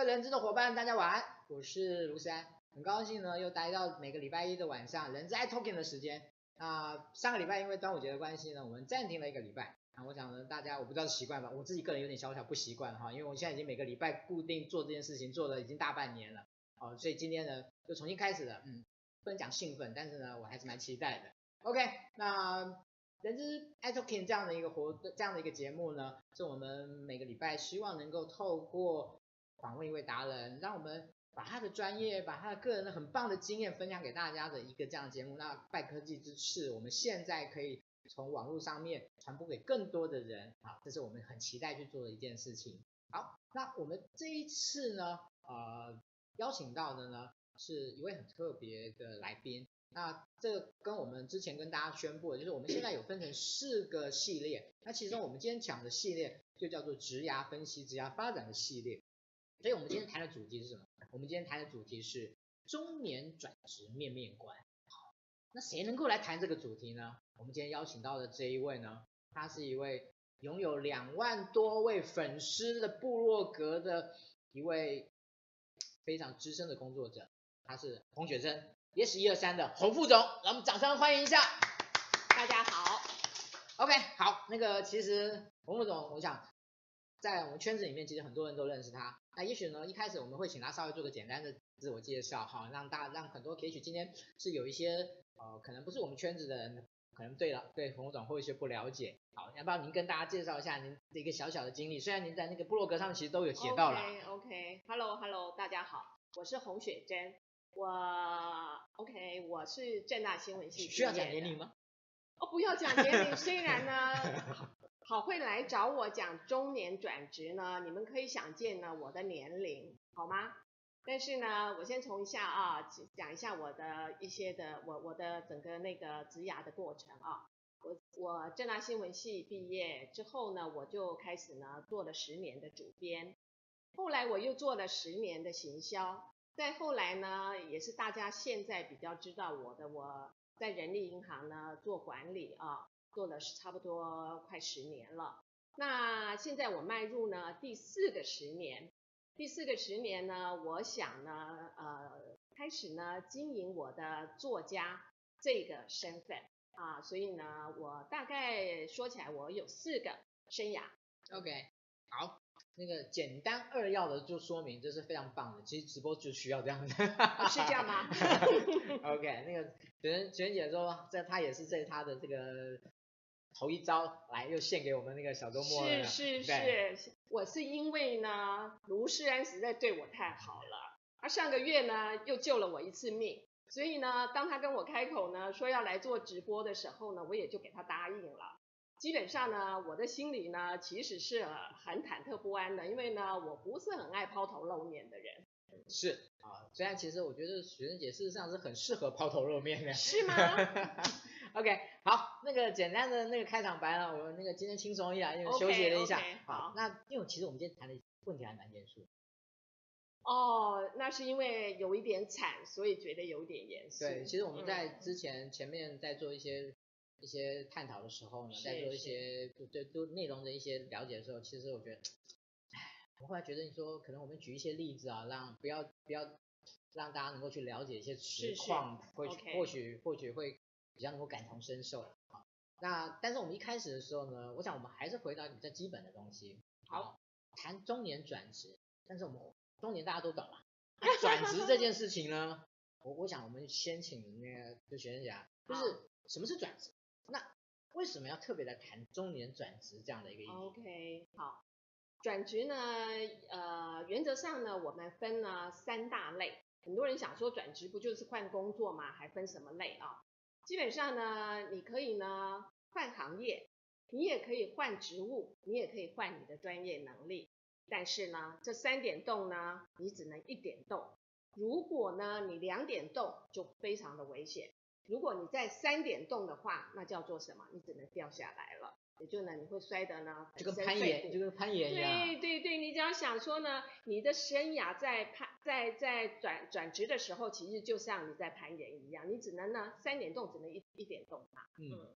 位人资的伙伴，大家晚安，我是卢山，很高兴呢又待到每个礼拜一的晚上人资 iTalking 的时间。啊、上个礼拜因为端午节的关系呢，我们暂停了一个礼拜。啊，我想呢大家我不知道习惯吧，我自己个人有点小小不习惯哈，因为我现在已经每个礼拜固定做这件事情做了已经大半年了，哦，所以今天呢就重新开始了，嗯，不能讲兴奋，但是呢我还是蛮期待的。OK，那。人资 iTalking 这样的一个活这样的一个节目呢，是我们每个礼拜希望能够透过访问一位达人，让我们把他的专业、把他的个人的很棒的经验分享给大家的一个这样的节目。那拜科技之赐，我们现在可以从网络上面传播给更多的人，啊，这是我们很期待去做的一件事情。好，那我们这一次呢，呃，邀请到的呢是一位很特别的来宾。那这跟我们之前跟大家宣布的，就是我们现在有分成四个系列。那其中我们今天讲的系列就叫做职涯分析、职涯发展的系列。所以我们今天谈的主题是什么？我们今天谈的主题是中年转职面面观。好，那谁能够来谈这个主题呢？我们今天邀请到的这一位呢，他是一位拥有两万多位粉丝的部落格的一位非常资深的工作者，他是洪雪珍。Yes 一二三的洪副总，让我们掌声欢迎一下。大家好，OK，好，那个其实洪副总，我想在我们圈子里面，其实很多人都认识他。那也许呢，一开始我们会请他稍微做个简单的自我介绍，哈，让大让很多，也许今天是有一些呃，可能不是我们圈子的人，可能对了对洪副总会有一些不了解。好，要不要您跟大家介绍一下您的一个小小的经历？虽然您在那个部落格上其实都有写到了。OK，Hello，Hello，、okay, okay. 大家好，我是洪雪珍。我 OK，我是正大新闻系。需要讲年龄吗？哦，不要讲年龄。虽然呢，好会来找我讲中年转职呢，你们可以想见呢我的年龄，好吗？但是呢，我先从一下啊，讲一下我的一些的我我的整个那个职涯的过程啊。我我浙大新闻系毕业之后呢，我就开始呢做了十年的主编，后来我又做了十年的行销。再后来呢，也是大家现在比较知道我的，我在人力银行呢做管理啊，做了是差不多快十年了。那现在我迈入呢第四个十年，第四个十年呢，我想呢，呃，开始呢经营我的作家这个身份啊，所以呢，我大概说起来，我有四个生涯。OK，好。那个简单扼要的就说明，这是非常棒的。其实直播就需要这样子，是这样吗？OK，那个雪雪姐说，在她也是在她的这个头一招来又献给我们那个小周末。是是是，我是因为呢，卢世安实在对我太好了，而上个月呢又救了我一次命，所以呢，当他跟我开口呢说要来做直播的时候呢，我也就给他答应了。基本上呢，我的心里呢，其实是很忐忑不安的，因为呢，我不是很爱抛头露面的人。是啊，虽然其实我觉得雪珍姐事实上是很适合抛头露面的。是吗 OK，好，那个简单的那个开场白了，我们那个今天轻松一下，因为休息了一下。Okay, okay, 好，那因为其实我们今天谈的问题还蛮严肃。哦，那是因为有一点惨，所以觉得有点严肃。对，其实我们在之前、嗯、前面在做一些。一些探讨的时候呢，在做一些就对就内容的一些了解的时候，其实我觉得，哎，我后来觉得你说可能我们举一些例子啊，让不要不要让大家能够去了解一些实况，会或许或许会比较能够感同身受。好，那但是我们一开始的时候呢，我想我们还是回到比较基本的东西。好，谈中年转职，但是我们中年大家都懂了，转职这件事情呢，我我想我们先请那个就学生讲，就是什么是转职？那为什么要特别来谈中年转职这样的一个意义？OK，好，转职呢，呃，原则上呢，我们分了三大类。很多人想说转职不就是换工作吗？还分什么类啊？基本上呢，你可以呢换行业，你也可以换职务，你也可以换你的专业能力。但是呢，这三点动呢，你只能一点动。如果呢你两点动，就非常的危险。如果你在三点动的话，那叫做什么？你只能掉下来了，也就呢，你会摔得呢，就跟攀岩，就跟攀岩一样。对对对，你只要想说呢，你的生涯在攀在在转转职的时候，其实就像你在攀岩一样，你只能呢三点动，只能一一点动嘛。嗯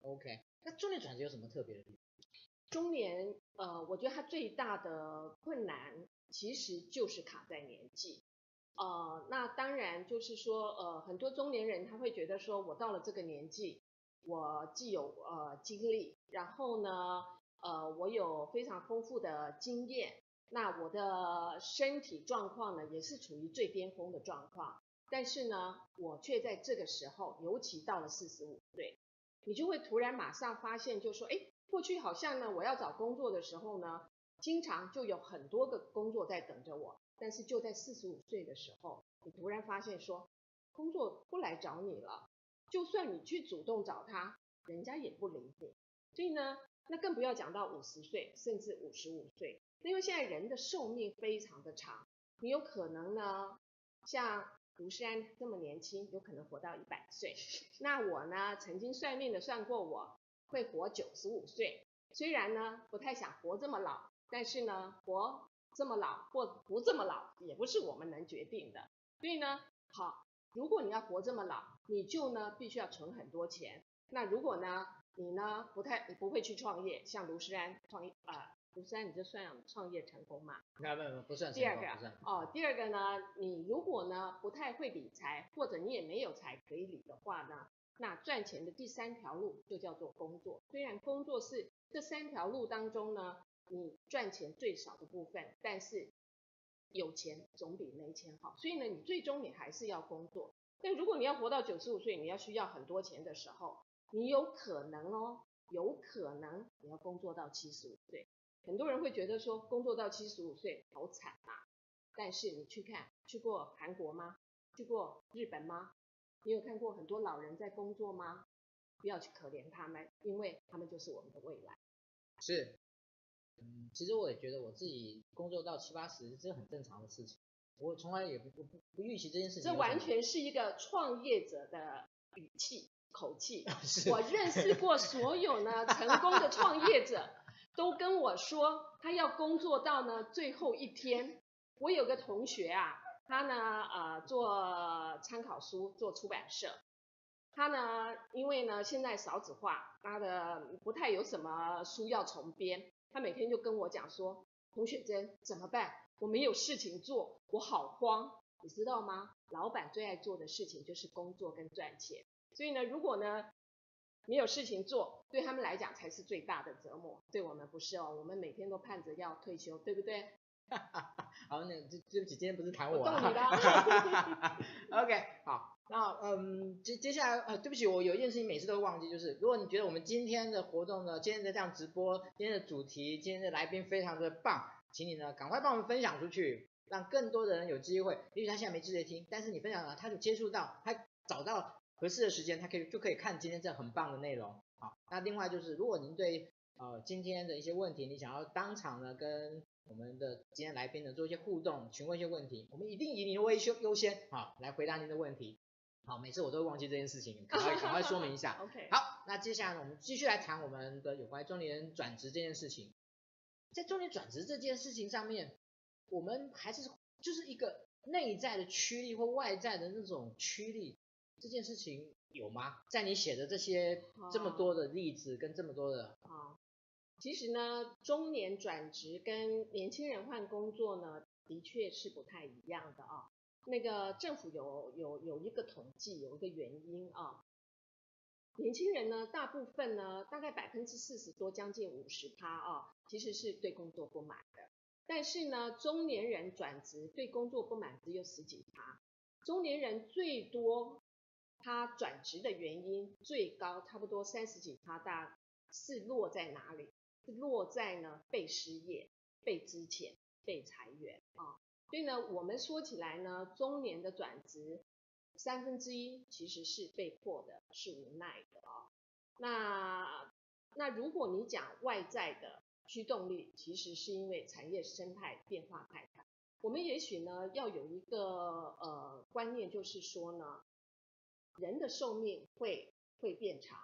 ，OK，那中年转职有什么特别的地方？中年，呃，我觉得他最大的困难其实就是卡在年纪。呃，那当然就是说，呃，很多中年人他会觉得说，我到了这个年纪，我既有呃经历，然后呢，呃，我有非常丰富的经验，那我的身体状况呢，也是处于最巅峰的状况。但是呢，我却在这个时候，尤其到了四十五岁，你就会突然马上发现，就说，哎，过去好像呢，我要找工作的时候呢，经常就有很多个工作在等着我。但是就在四十五岁的时候，你突然发现说，工作不来找你了，就算你去主动找他，人家也不理你。所以呢，那更不要讲到五十岁，甚至五十五岁，因为现在人的寿命非常的长，你有可能呢，像。卢诗安这么年轻，有可能活到一百岁。那我呢，曾经算命的算过，我会活九十五岁。虽然呢，不太想活这么老，但是呢，活这么老或不这么老，也不是我们能决定的。所以呢，好，如果你要活这么老，你就呢必须要存很多钱。那如果呢，你呢不太，你不会去创业，像卢诗安创业啊。呃卢三，你就算创业成功嘛？没有没有，不算成功。第二个哦，第二个呢，你如果呢不太会理财，或者你也没有财可以理的话呢，那赚钱的第三条路就叫做工作。虽然工作是这三条路当中呢，你赚钱最少的部分，但是有钱总比没钱好。所以呢，你最终你还是要工作。但如果你要活到九十五岁，你要需要很多钱的时候，你有可能哦，有可能你要工作到七十五岁。很多人会觉得说，工作到七十五岁好惨啊，但是你去看，去过韩国吗？去过日本吗？你有看过很多老人在工作吗？不要去可怜他们，因为他们就是我们的未来。是，嗯，其实我也觉得我自己工作到七八十，这是很正常的事情。我从来也不不不预期这件事情。这完全是一个创业者的语气口气。我认识过所有呢 成功的创业者。都跟我说，他要工作到呢最后一天。我有个同学啊，他呢呃做参考书，做出版社。他呢因为呢现在少子化，他的不太有什么书要重编。他每天就跟我讲说，洪雪珍怎么办？我没有事情做，我好慌，你知道吗？老板最爱做的事情就是工作跟赚钱。所以呢，如果呢。没有事情做，对他们来讲才是最大的折磨。对我们不是哦，我们每天都盼着要退休，对不对？好，那对不起，今天不是谈我啊。我懂你的。OK，好，那嗯，接接下来呃，对不起，我有一件事情每次都会忘记，就是如果你觉得我们今天的活动呢，今天的这样直播，今天的主题，今天的来宾非常的棒，请你呢赶快帮我们分享出去，让更多的人有机会。也许他现在没机会听，但是你分享了，他就接触到，他找到。合适的时间，他可以就可以看今天这很棒的内容。好，那另外就是，如果您对呃今天的一些问题，你想要当场呢跟我们的今天来宾呢做一些互动，询问一些问题，我们一定以您为优优先，好来回答您的问题。好，每次我都会忘记这件事情，赶快赶快说明一下。OK。好，那接下来呢，我们继续来谈我们的有关中年人转职这件事情。在中年转职这件事情上面，我们还是就是一个内在的驱力或外在的那种驱力。这件事情有吗？在你写的这些这么多的例子跟这么多的啊，其实呢，中年转职跟年轻人换工作呢，的确是不太一样的啊。那个政府有有有一个统计，有一个原因啊，年轻人呢，大部分呢，大概百分之四十多，将近五十趴啊，其实是对工作不满的。但是呢，中年人转职对工作不满只有十几趴，中年人最多。他转职的原因最高，差不多三十几趴，大是落在哪里？是落在呢被失业、被资遣、被裁员啊。所以呢，我们说起来呢，中年的转职三分之一其实是被迫的，是无奈的啊。那那如果你讲外在的驱动力，其实是因为产业生态变化太大。我们也许呢要有一个呃观念，就是说呢。人的寿命会会变长，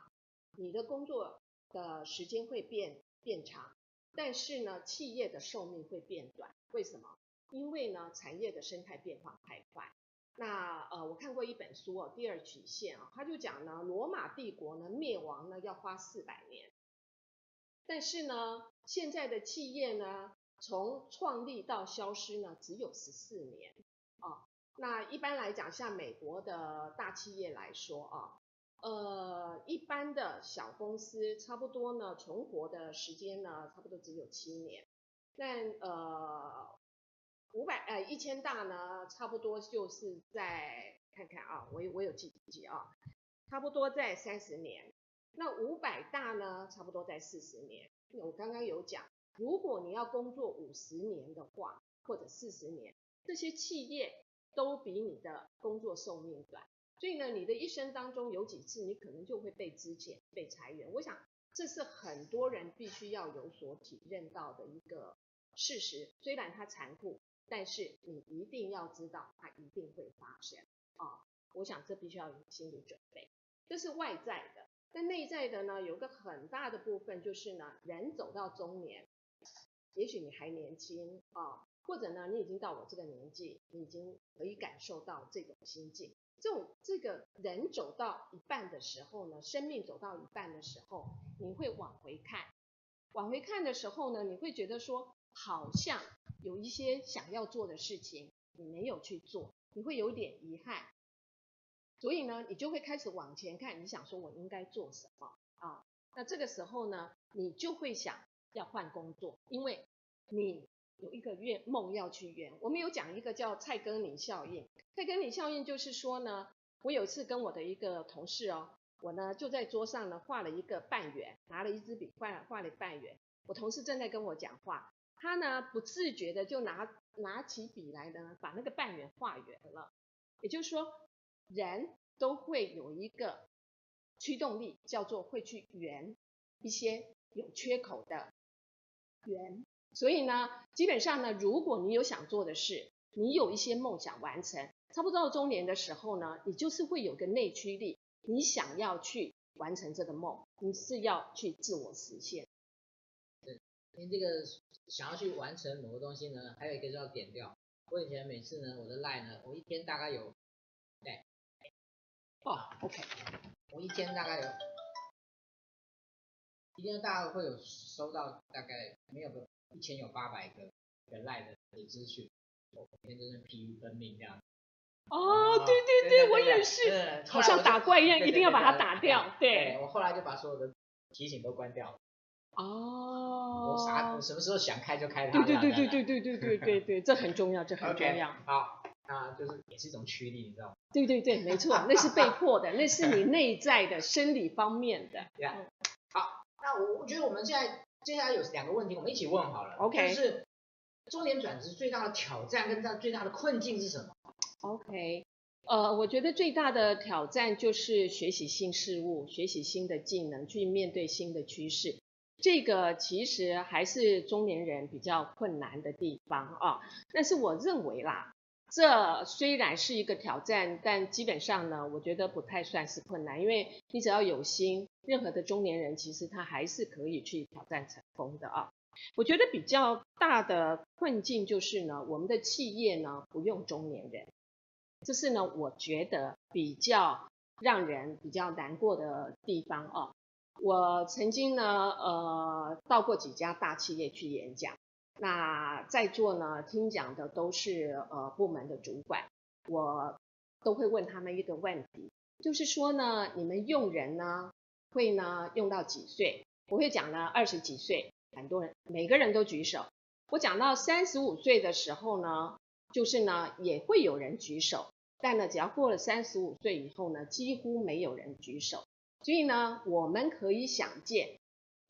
你的工作的时间会变变长，但是呢，企业的寿命会变短。为什么？因为呢，产业的生态变化太快。那呃，我看过一本书哦，《第二曲线》啊，他就讲呢，罗马帝国呢灭亡呢要花四百年，但是呢，现在的企业呢，从创立到消失呢，只有十四年啊。那一般来讲，像美国的大企业来说啊，呃，一般的小公司差不多呢，存活的时间呢，差不多只有七年。但呃，五百呃一千大呢，差不多就是在看看啊，我我有记记啊，差不多在三十年。那五百大呢，差不多在四十年。我刚刚有讲，如果你要工作五十年的话，或者四十年，这些企业都比你的工作寿命短。所以呢，你的一生当中有几次，你可能就会被资遣、被裁员。我想，这是很多人必须要有所体认到的一个。事实虽然它残酷，但是你一定要知道它一定会发生啊、哦！我想这必须要有心理准备。这是外在的，但内在的呢，有个很大的部分就是呢，人走到中年，也许你还年轻啊、哦，或者呢，你已经到我这个年纪，你已经可以感受到这种心境。这种这个人走到一半的时候呢，生命走到一半的时候，你会往回看，往回看的时候呢，你会觉得说。好像有一些想要做的事情你没有去做，你会有点遗憾，所以呢，你就会开始往前看，你想说我应该做什么啊？那这个时候呢，你就会想要换工作，因为你有一个愿梦要去圆。我们有讲一个叫蔡根林效应，蔡根林效应就是说呢，我有一次跟我的一个同事哦，我呢就在桌上呢画了一个半圆，拿了一支笔画画了半圆，我同事正在跟我讲话。他呢不自觉的就拿拿起笔来呢，把那个半圆画圆了。也就是说，人都会有一个驱动力，叫做会去圆一些有缺口的圆。所以呢，基本上呢，如果你有想做的事，你有一些梦想完成，差不多到中年的时候呢，你就是会有个内驱力，你想要去完成这个梦，你是要去自我实现。对，因为这个。想要去完成某个东西呢，还有一个叫点掉。我以前每次呢，我的 line 呢，我一天大概有，对，哦，OK，我一天大概有，一天大概会有收到大概没有个一千有八百个的 line 的资讯，我每天都是疲于奔命这样。哦，对对对，我也是，好像打怪一样，一定要把它打掉。对，我后来就把所有的提醒都关掉了。哦，我啥我什么时候想开就开它。对对对对对对对对对对，这很重要，这很重要。Okay, 好，那就是也是一种驱力，你知道吗？对对对，没错，那是被迫的，那是你内在的生理方面的。好，那我我觉得我们现在接下来有两个问题，我们一起问好了。OK。就是中年转职最大的挑战跟它最大的困境是什么？OK。呃，我觉得最大的挑战就是学习新事物，学习新的技能，去面对新的趋势。这个其实还是中年人比较困难的地方啊，但是我认为啦，这虽然是一个挑战，但基本上呢，我觉得不太算是困难，因为你只要有心，任何的中年人其实他还是可以去挑战成功的啊。我觉得比较大的困境就是呢，我们的企业呢不用中年人，这是呢我觉得比较让人比较难过的地方啊。我曾经呢，呃，到过几家大企业去演讲。那在座呢，听讲的都是呃部门的主管，我都会问他们一个问题，就是说呢，你们用人呢，会呢用到几岁？我会讲呢二十几岁，很多人每个人都举手。我讲到三十五岁的时候呢，就是呢也会有人举手，但呢只要过了三十五岁以后呢，几乎没有人举手。所以呢，我们可以想见，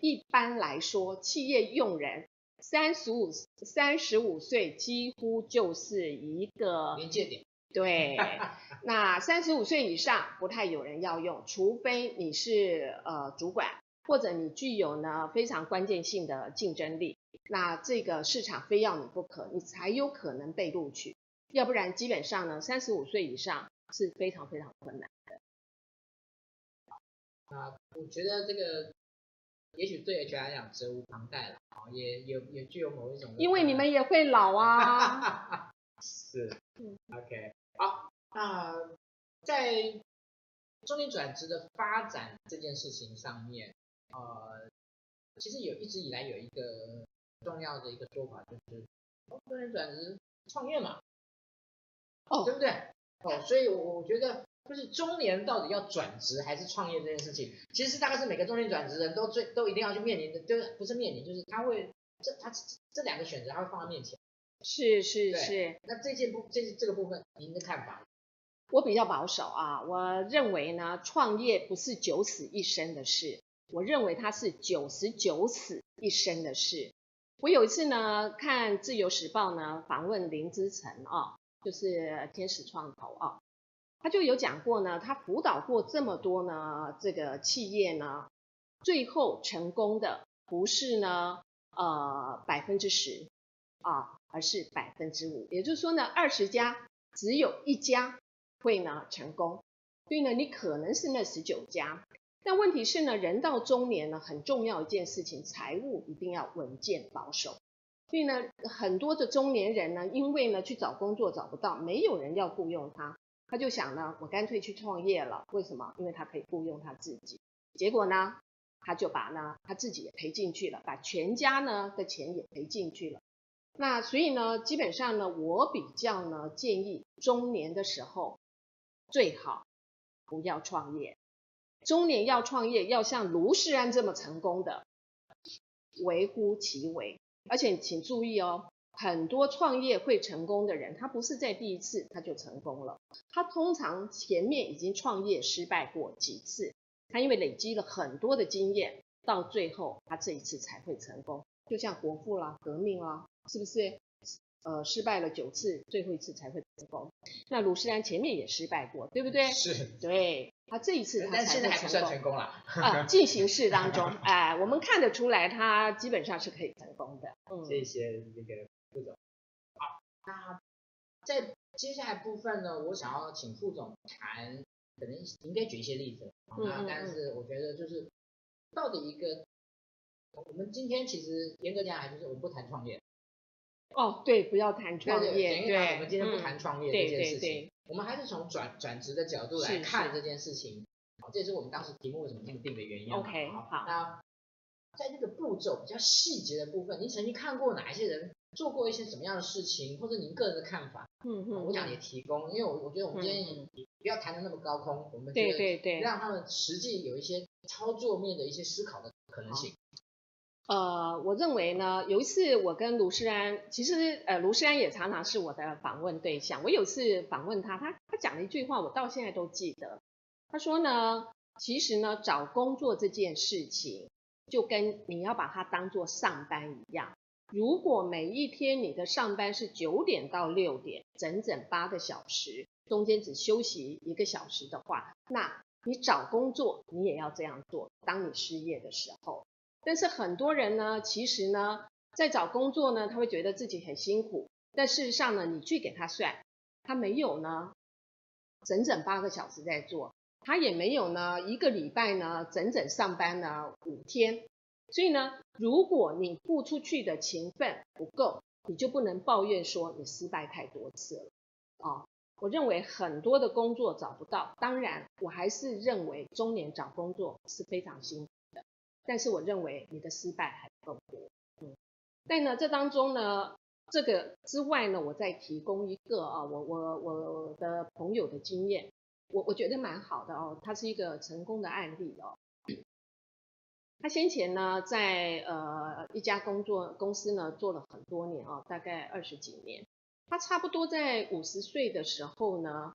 一般来说，企业用人三十五三十五岁几乎就是一个临界点。对，那三十五岁以上不太有人要用，除非你是呃主管，或者你具有呢非常关键性的竞争力，那这个市场非要你不可，你才有可能被录取，要不然基本上呢，三十五岁以上是非常非常困难。啊，我觉得这个也许对 HR 来讲责无旁贷了，啊，也也也具有某一种。因为你们也会老啊。是。OK，好，那在中年转职的发展这件事情上面，呃，其实有一直以来有一个重要的一个说法，就是中年转职创业嘛，哦，对不对？哦，所以我我觉得就是中年到底要转职还是创业这件事情，其实大概是每个中年转职人都最都一定要去面临的，就是不是面临，就是他会这他这两个选择他会放在面前。是是是。那这件部这这个部分您的看法？我比较保守啊，我认为呢，创业不是九死一生的事，我认为它是九十九死一生的事。我有一次呢，看《自由时报》呢访问林之晨啊，就是天使创投啊，他就有讲过呢，他辅导过这么多呢这个企业呢，最后成功的不是呢呃百分之十啊，而是百分之五，也就是说呢，二十家只有一家。会呢成功，所以呢你可能是那十九家，但问题是呢人到中年呢很重要一件事情，财务一定要稳健保守。所以呢很多的中年人呢因为呢去找工作找不到，没有人要雇佣他，他就想呢我干脆去创业了。为什么？因为他可以雇佣他自己。结果呢他就把呢他自己也赔进去了，把全家呢的钱也赔进去了。那所以呢基本上呢我比较呢建议中年的时候。最好不要创业，中年要创业，要像卢世安这么成功的，微乎其微。而且请注意哦，很多创业会成功的人，他不是在第一次他就成功了，他通常前面已经创业失败过几次，他因为累积了很多的经验，到最后他这一次才会成功。就像国父啦、革命啦，是不是？呃，失败了九次，最后一次才会成功。那鲁斯兰前面也失败过，对不对？是。对，他这一次他才会成功。但现在还不算成功了。啊，进行式当中，哎、呃，我们看得出来，他基本上是可以成功的。嗯。谢谢那个副总。好，那在接下来部分呢，我想要请副总谈，可能应该举一些例子。嗯，嗯，嗯。但是我觉得就是到底一个，我们今天其实严格讲来就是我们不谈创业。哦，对，不要谈创业。对，我们今天不谈创业这件事情，嗯、对对对，我们还是从转转职的角度来看这件事情。好，这也是我们当时题目为什么这么定的原因。OK，好。好，那在这个步骤比较细节的部分，你曾经看过哪一些人做过一些什么样的事情，或者您个人的看法？嗯嗯。我想也提供，因为我我觉得我们今天也不要谈的那么高空，嗯、我们对对对让他们实际有一些操作面的一些思考的可能性。呃，我认为呢，有一次我跟卢世安，其实呃，卢世安也常常是我的访问对象。我有一次访问他，他他讲了一句话，我到现在都记得。他说呢，其实呢，找工作这件事情，就跟你要把它当做上班一样。如果每一天你的上班是九点到六点，整整八个小时，中间只休息一个小时的话，那你找工作你也要这样做。当你失业的时候。但是很多人呢，其实呢，在找工作呢，他会觉得自己很辛苦。但事实上呢，你去给他算，他没有呢，整整八个小时在做，他也没有呢，一个礼拜呢，整整上班呢五天。所以呢，如果你付出去的勤奋不够，你就不能抱怨说你失败太多次了啊、我认为很多的工作找不到，当然我还是认为中年找工作是非常辛苦的。但是我认为你的失败还不够多，嗯，但呢这当中呢，这个之外呢，我再提供一个啊，我我我的朋友的经验，我我觉得蛮好的哦，他是一个成功的案例哦。他先前呢在呃一家工作公司呢做了很多年啊，大概二十几年，他差不多在五十岁的时候呢，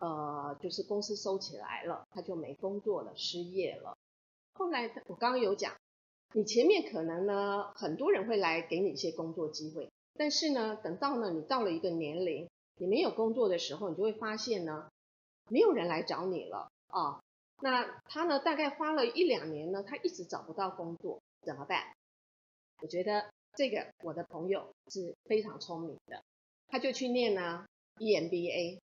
呃就是公司收起来了，他就没工作了，失业了。后来我刚刚有讲，你前面可能呢，很多人会来给你一些工作机会，但是呢，等到呢你到了一个年龄，你没有工作的时候，你就会发现呢，没有人来找你了啊。那他呢，大概花了一两年呢，他一直找不到工作，怎么办？我觉得这个我的朋友是非常聪明的，他就去念呢 EMBA，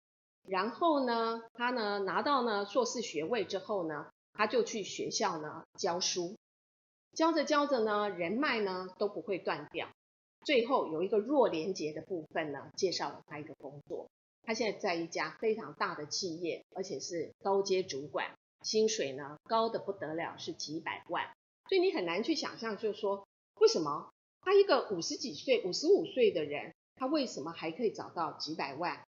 然后呢，他呢拿到呢硕士学位之后呢。他就去学校呢教书，教着教着呢，人脉呢都不会断掉。最后有一个弱连结的部分呢，介绍了他一个工作。他现在在一家非常大的企业，而且是高阶主管，薪水呢高得不得了，是几百万。所以你很难去想象，就是说为什么他一个五十几岁、五十五岁的人，他为什么还可以找到几百万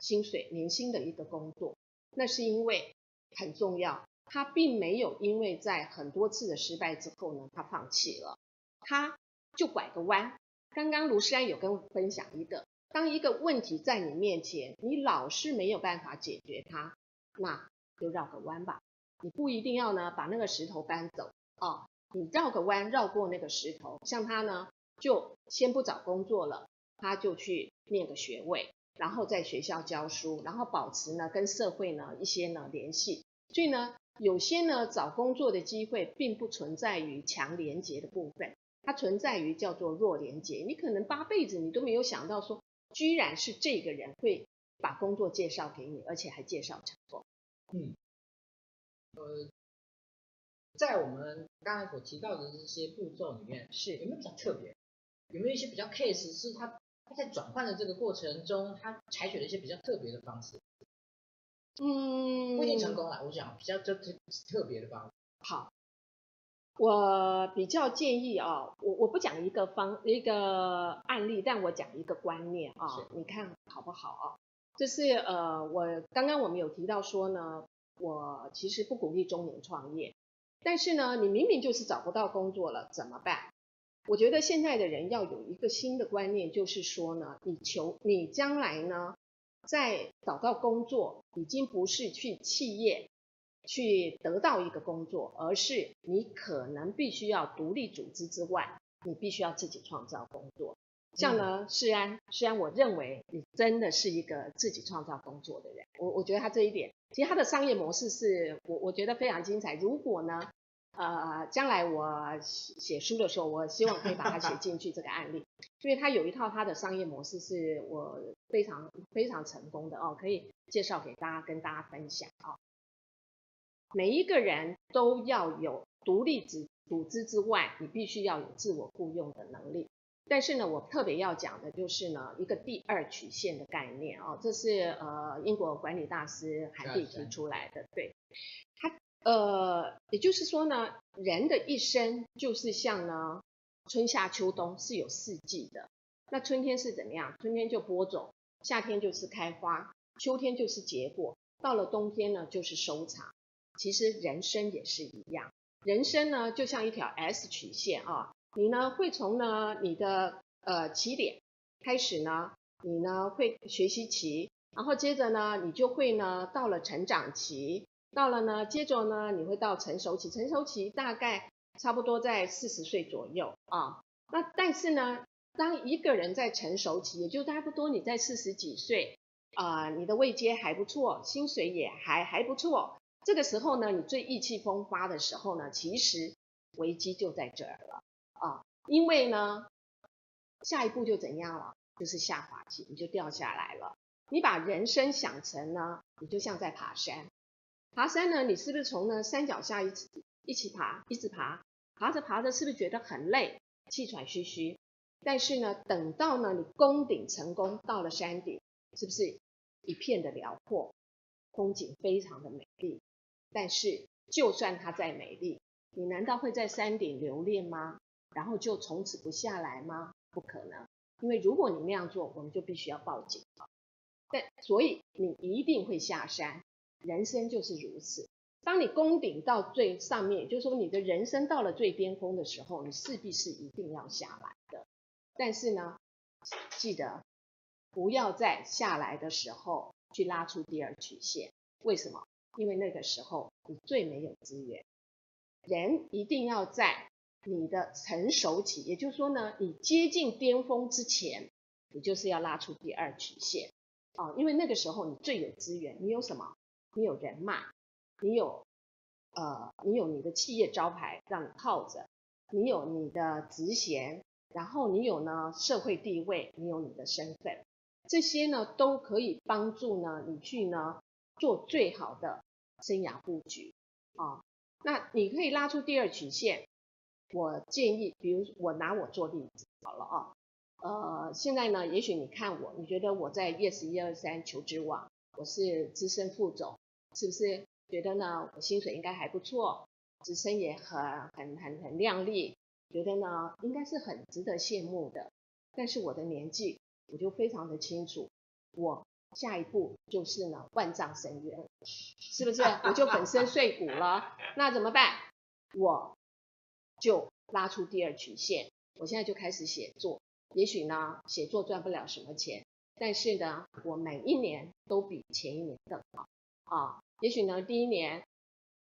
薪水年薪的一个工作？那是因为很重要，他并没有因为在很多次的失败之后呢，他放弃了，他就拐个弯。刚刚卢诗安有跟我分享一个，当一个问题在你面前，你老是没有办法解决它，那就绕个弯吧。你不一定要呢把那个石头搬走哦，你绕个弯绕过那个石头。像他呢，就先不找工作了，他就去念个学位。然后在学校教书，然后保持呢跟社会呢一些呢联系，所以呢有些呢找工作的机会并不存在于强连结的部分，它存在于叫做弱连结。你可能八辈子你都没有想到说，居然是这个人会把工作介绍给你，而且还介绍成功。嗯，呃，在我们刚才所提到的这些步骤里面，是有没有比较特别？有没有一些比较 case 是他？他在转换的这个过程中，他采取了一些比较特别的方式，嗯，不一定成功了。我想比较特特特别的方式。好，我比较建议啊，我我不讲一个方一个案例，但我讲一个观念啊，你看好不好啊？就是呃，我刚刚我们有提到说呢，我其实不鼓励中年创业，但是呢，你明明就是找不到工作了，怎么办？我觉得现在的人要有一个新的观念，就是说呢，你求你将来呢，在找到工作，已经不是去企业去得到一个工作，而是你可能必须要独立组织之外，你必须要自己创造工作。像呢，诗安，诗安，我认为你真的是一个自己创造工作的人。我我觉得他这一点，其实他的商业模式是我我觉得非常精彩。如果呢，呃，将来我写书的时候，我希望可以把它写进去这个案例，因为他有一套他的商业模式是我非常非常成功的哦，可以介绍给大家跟大家分享哦。每一个人都要有独立组组织之外，你必须要有自我雇佣的能力。但是呢，我特别要讲的就是呢，一个第二曲线的概念哦，这是呃英国管理大师韩蒂提出来的，对他。呃，也就是说呢，人的一生就是像呢，春夏秋冬是有四季的。那春天是怎么样？春天就播种，夏天就是开花，秋天就是结果，到了冬天呢就是收场。其实人生也是一样，人生呢就像一条 S 曲线啊，你呢会从呢你的呃起点开始呢，你呢会学习期，然后接着呢你就会呢到了成长期。到了呢，接着呢，你会到成熟期，成熟期大概差不多在四十岁左右啊。那但是呢，当一个人在成熟期，也就差不多你在四十几岁啊，你的位阶还不错，薪水也还还不错，这个时候呢，你最意气风发的时候呢，其实危机就在这儿了啊，因为呢，下一步就怎样了？就是下滑期，你就掉下来了。你把人生想成呢，你就像在爬山。爬山呢，你是不是从呢山脚下一起一起爬，一直爬，爬着爬着，是不是觉得很累，气喘吁吁？但是呢，等到呢你攻顶成功，到了山顶，是不是一片的辽阔，风景非常的美丽？但是就算它再美丽，你难道会在山顶留恋吗？然后就从此不下来吗？不可能，因为如果你那样做，我们就必须要报警了。但所以你一定会下山。人生就是如此，当你攻顶到最上面，也就是说你的人生到了最巅峰的时候，你势必是一定要下来的。但是呢，记得不要在下来的时候去拉出第二曲线。为什么？因为那个时候你最没有资源。人一定要在你的成熟期，也就是说呢，你接近巅峰之前，你就是要拉出第二曲线啊，因为那个时候你最有资源。你有什么？你有人脉，你有呃，你有你的企业招牌让你靠着，你有你的职衔，然后你有呢社会地位，你有你的身份，这些呢都可以帮助呢你去呢做最好的生涯布局啊。那你可以拉出第二曲线，我建议，比如我拿我做例子好了啊，呃，现在呢，也许你看我，你觉得我在 Yes 一二三求职网。我是资深副总，是不是觉得呢？我薪水应该还不错，职称也很很很很亮丽，觉得呢应该是很值得羡慕的。但是我的年纪，我就非常的清楚，我下一步就是呢万丈深渊，是不是？我就粉身 碎骨了，那怎么办？我就拉出第二曲线，我现在就开始写作。也许呢，写作赚不了什么钱，但是呢，我每一年都比前一年更好啊。也许呢，第一年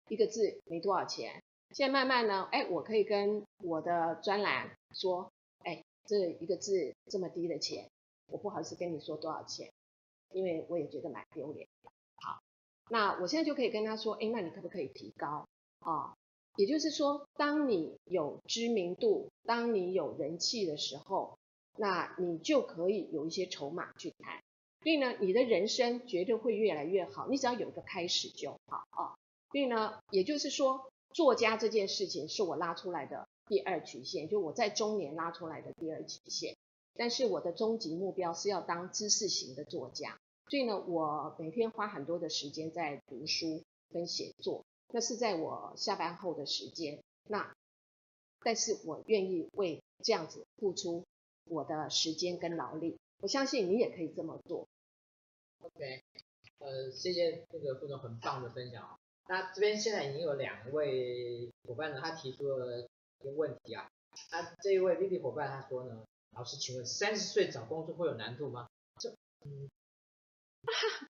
一个字没多少钱，现在慢慢呢，哎，我可以跟我的专栏说，哎，这一个字这么低的钱，我不好意思跟你说多少钱，因为我也觉得蛮丢脸。好，那我现在就可以跟他说，哎，那你可不可以提高啊？也就是说，当你有知名度，当你有人气的时候。那你就可以有一些筹码去谈，所以呢，你的人生绝对会越来越好。你只要有一个开始就好啊。所以呢，也就是说，作家这件事情是我拉出来的第二曲线，就我在中年拉出来的第二曲线。但是我的终极目标是要当知识型的作家，所以呢，我每天花很多的时间在读书跟写作，那是在我下班后的时间。那，但是我愿意为这样子付出。我的时间跟劳力，我相信你也可以这么做。OK，呃，谢谢这个副总很棒的分享啊。那这边现在已经有两位伙伴呢，他提出了一个问题啊。那这一位 Vivi 伙伴他说呢，老师，请问三十岁找工作会有难度吗？这，嗯，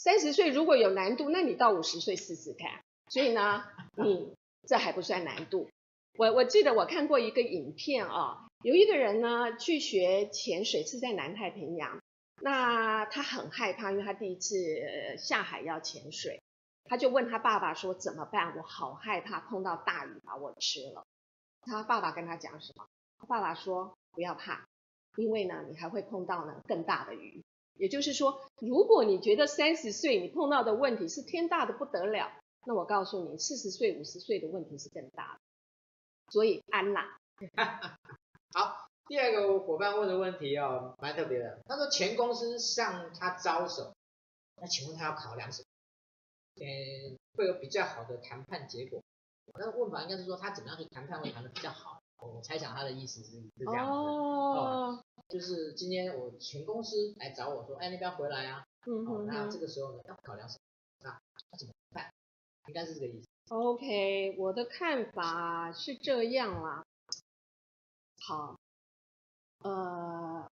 三十岁如果有难度，那你到五十岁试试看。所以呢，你这还不算难度。我我记得我看过一个影片啊。有一个人呢，去学潜水，是在南太平洋。那他很害怕，因为他第一次下海要潜水，他就问他爸爸说：“怎么办？我好害怕碰到大鱼把我吃了。”他爸爸跟他讲什么？他爸爸说：“不要怕，因为呢，你还会碰到呢更大的鱼。也就是说，如果你觉得三十岁你碰到的问题是天大的不得了，那我告诉你，四十岁、五十岁的问题是更大的。所以安啦。”好，第二个伙伴问的问题哦，蛮特别的。他说前公司向他招手，那请问他要考量什么？嗯，会有比较好的谈判结果。那问法应该是说他怎么样去谈判会谈的比较好。我猜想他的意思是是这样子哦，哦，就是今天我前公司来找我说，哎，你不要回来啊。嗯哼，哦，那这个时候呢，要考量什么？应该是这个意思。OK，我的看法是这样啦。好，呃，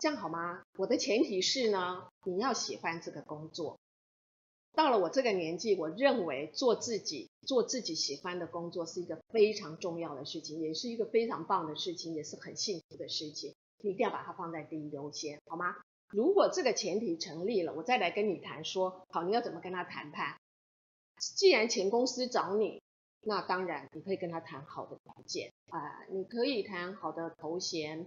这样好吗？我的前提是呢，你要喜欢这个工作。到了我这个年纪，我认为做自己，做自己喜欢的工作是一个非常重要的事情，也是一个非常棒的事情，也是很幸福的事情。你一定要把它放在第一优先，好吗？如果这个前提成立了，我再来跟你谈说，好，你要怎么跟他谈判？既然前公司找你。那当然，你可以跟他谈好的条件啊、你可以谈好的头衔，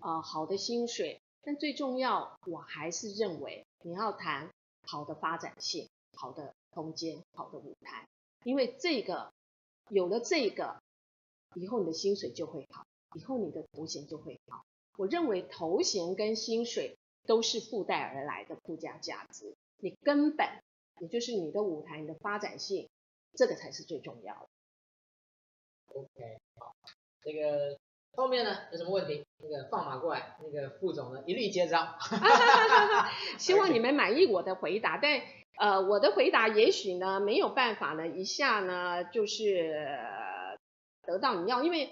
啊、好的薪水，但最重要，我还是认为你要谈好的发展性、好的空间、好的舞台，因为这个有了这个，以后你的薪水就会好，以后你的头衔就会好。我认为头衔跟薪水都是附带而来的附加价值，你根本也就是你的舞台、你的发展性。这个才是最重要的。OK，好，这个后面呢有什么问题？那个放马过来，那个副总呢一律接招。希望你们满意我的回答，但呃我的回答也许呢没有办法呢一下呢就是得到你要，因为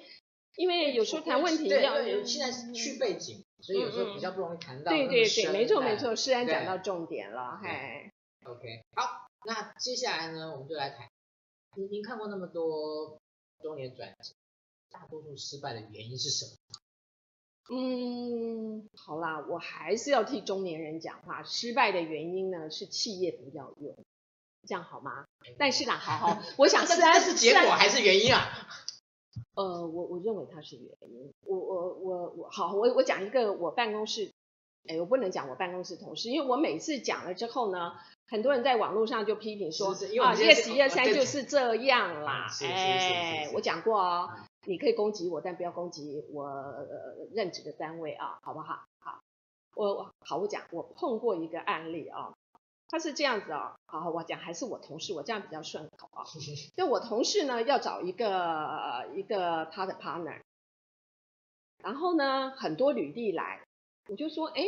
因为有时候谈问题要现在是去背景，所以有时候比较不容易谈到。对对对，没错没错，诗安讲到重点了，嘿。OK，好，那接下来呢我们就来谈。您您看过那么多中年转职，大多数失败的原因是什么？嗯，好啦，我还是要替中年人讲话。失败的原因呢是企业不要用，这样好吗？但是啦，好好，我想 是但是结果还是原因啊？呃，我我认为它是原因。我我我我好，我我讲一个我办公室，哎，我不能讲我办公室同事，因为我每次讲了之后呢。很多人在网络上就批评说啊，一二十一二三就是这样啦。哎，我讲过哦，你可以攻击我，但不要攻击我、呃、任职的单位啊，好不好？好，我好，我讲，我碰过一个案例啊，他是这样子啊，好，我讲还是我同事，我这样比较顺口啊。就我同事呢，要找一个一个他的 partner，然后呢，很多履历来，我就说，哎，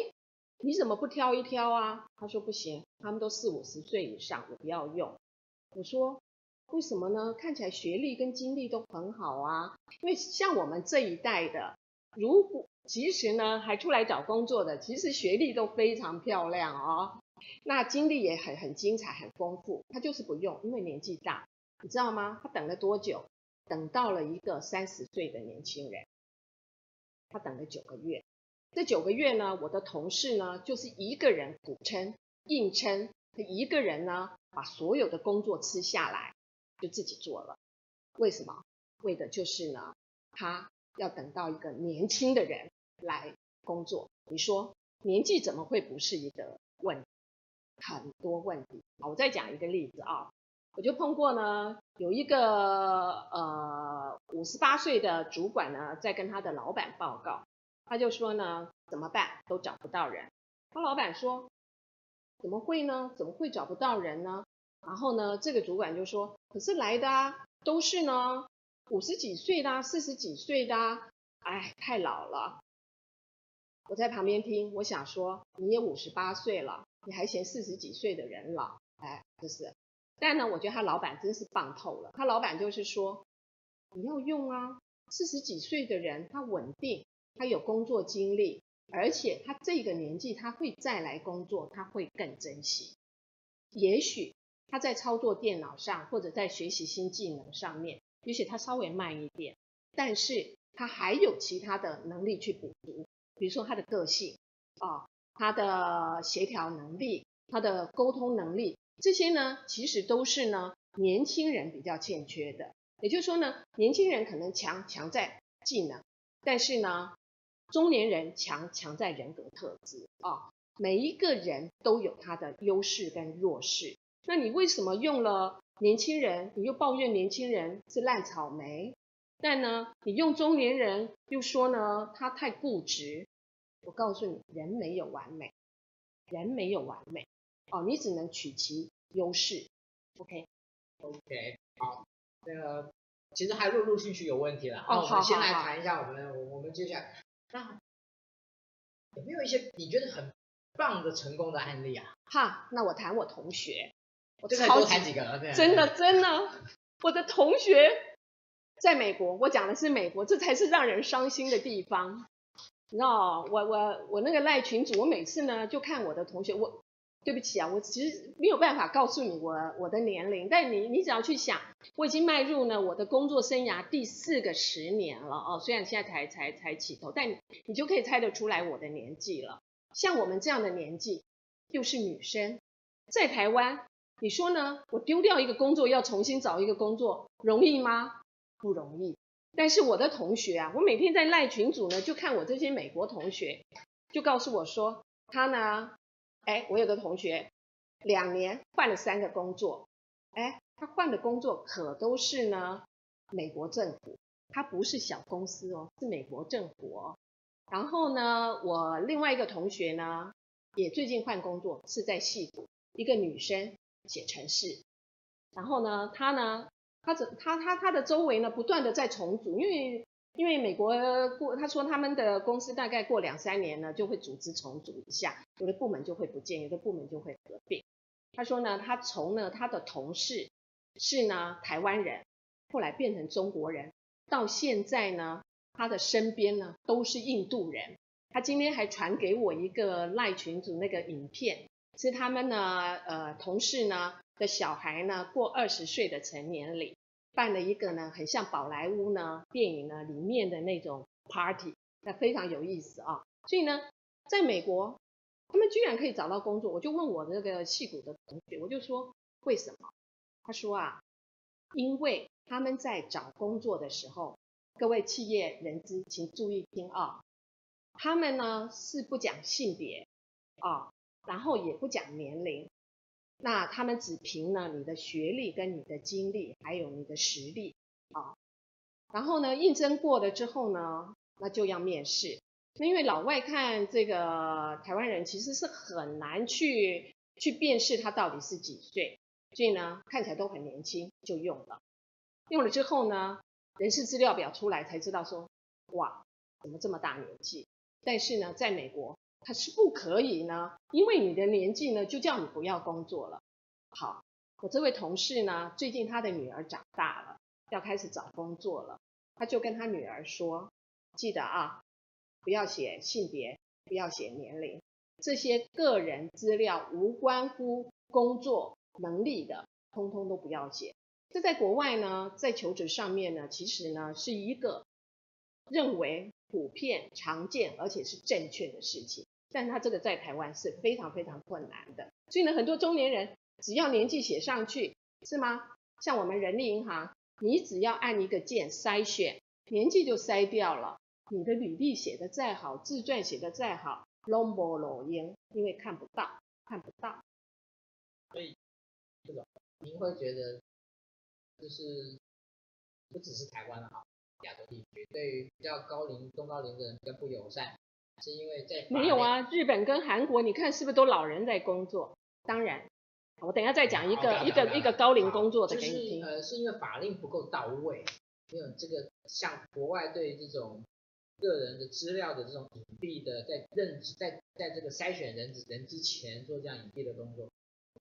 你怎么不挑一挑啊？他说不行，他们都四五十岁以上，我不要用。我说为什么呢？看起来学历跟经历都很好啊，因为像我们这一代的，如果其实呢还出来找工作的，其实学历都非常漂亮哦。那经历也很很精彩，很丰富，他就是不用，因为年纪大，你知道吗？他等了多久？等到了一个三十岁的年轻人，他等了九个月。这九个月呢，我的同事呢，就是一个人苦撑、硬撑，他一个人呢，把所有的工作吃下来，就自己做了。为什么？为的就是呢，他要等到一个年轻的人来工作。你说年纪怎么会不是一个问题？很多问题，我再讲一个例子啊，我就碰过呢，有一个呃五十八岁的主管呢，在跟他的老板报告，他就说呢，怎么办？都找不到人。他老板说，怎么会呢？怎么会找不到人呢？然后呢，这个主管就说，可是来的啊，都是呢五十几岁的啊，四十几岁的啊，哎，太老了。我在旁边听，我想说，你也五十八岁了。你还嫌四十几岁的人老，哎，不是。但呢，我觉得他老板真是棒透了。他老板就是说，你要用啊，四十几岁的人，他稳定，他有工作经历，而且他这个年纪他会再来工作，他会更珍惜。也许他在操作电脑上，或者在学习新技能上面，也许他稍微慢一点，但是他还有其他的能力去补足，比如说他的个性啊。哦他的协调能力，他的沟通能力，这些呢，其实都是呢年轻人比较欠缺的。也就是说呢，年轻人可能强强在技能，但是呢，中年人强强在人格特质啊、哦。每一个人都有他的优势跟弱势。那你为什么用了年轻人，你又抱怨年轻人是烂草莓？但呢，你用中年人又说呢他太固执。我告诉你，人没有完美，人没有完美哦，你只能取其优势。OK，OK，好，那个其实还陆陆续续有问题了。哦，好，好，好，我们先来谈一下我们，我我们接下来，那有没有一些你觉得很棒的成功的案例啊？哈，那我谈我同学，我再多谈几个，对，真的真的，我的同学在美国，我讲的是美国，这才是让人伤心的地方。你知道，我我我那个赖群主，我每次呢就看我的同学，我对不起啊，我其实没有办法告诉你我我的年龄，但你你只要去想，我已经迈入呢我的工作生涯第四个十年了哦，虽然现在才才才起头，但你你就可以猜得出来我的年纪了。像我们这样的年纪，又是女生，在台湾，你说呢？我丢掉一个工作，要重新找一个工作，容易吗？不容易。但是我的同学啊，我每天在赖群组呢，就看我这些美国同学，就告诉我说，他呢，哎，我有个同学，两年换了三个工作，哎，他换的工作可都是呢，美国政府，他不是小公司哦，是美国政府哦。然后呢，我另外一个同学呢，也最近换工作，是在戏谷，一个女生写程式，然后呢，她呢。他怎他他他的周围呢，不断的在重组，因为因为美国过他说他们的公司大概过两三年呢就会组织重组一下，有的部门就会不见，有的部门就会合并。他说呢，他从呢他的同事是呢台湾人，后来变成中国人，到现在呢他的身边呢都是印度人。他今天还传给我一个赖群组那个影片，是他们呢呃同事呢的小孩呢过二十岁的成年礼。办了一个呢，很像宝莱坞呢电影呢里面的那种 party，那非常有意思啊。所以呢，在美国，他们居然可以找到工作。我就问我那个戏骨的同学，我就说为什么？他说啊，因为他们在找工作的时候，各位企业人资请注意听啊，他们呢是不讲性别啊，然后也不讲年龄。那他们只凭呢你的学历跟你的经历，还有你的实力啊，然后呢应征过了之后呢，那就要面试。那因为老外看这个台湾人其实是很难去去辨识他到底是几岁，所以呢，看起来都很年轻，就用了。用了之后呢，人事资料表出来才知道说，哇，怎么这么大年纪？但是呢，在美国他是不可以呢，因为你的年纪呢，就叫你不要工作了。好，我这位同事呢，最近他的女儿长大了，要开始找工作了，他就跟他女儿说，记得啊，不要写性别，不要写年龄。这些个人资料无关乎工作能力的，通通都不要写。这在国外呢，在求职上面呢，其实呢是一个认为普遍常见而且是正确的事情。但他这个在台湾是非常非常困难的。所以呢，很多中年人只要年纪写上去，是吗？像我们人力银行，你只要按一个键筛选，年纪就筛掉了。你的履历写得再好，自传写得再好。拢无路用，因为看不到，看不到。所以这个您会觉得，就是不只是台湾的哈，亚洲地区对于比较高龄、中高龄的人更不友善，是因为在没有啊？日本跟韩国，你看是不是都老人在工作？当然，我等一下再讲一个一个一个高龄工作的给你听。就是呃，是因为法令不够到位，没有这个像国外对这种。个人的资料的这种隐蔽的，在认知在在这个筛选人人之前做这样隐蔽的工作，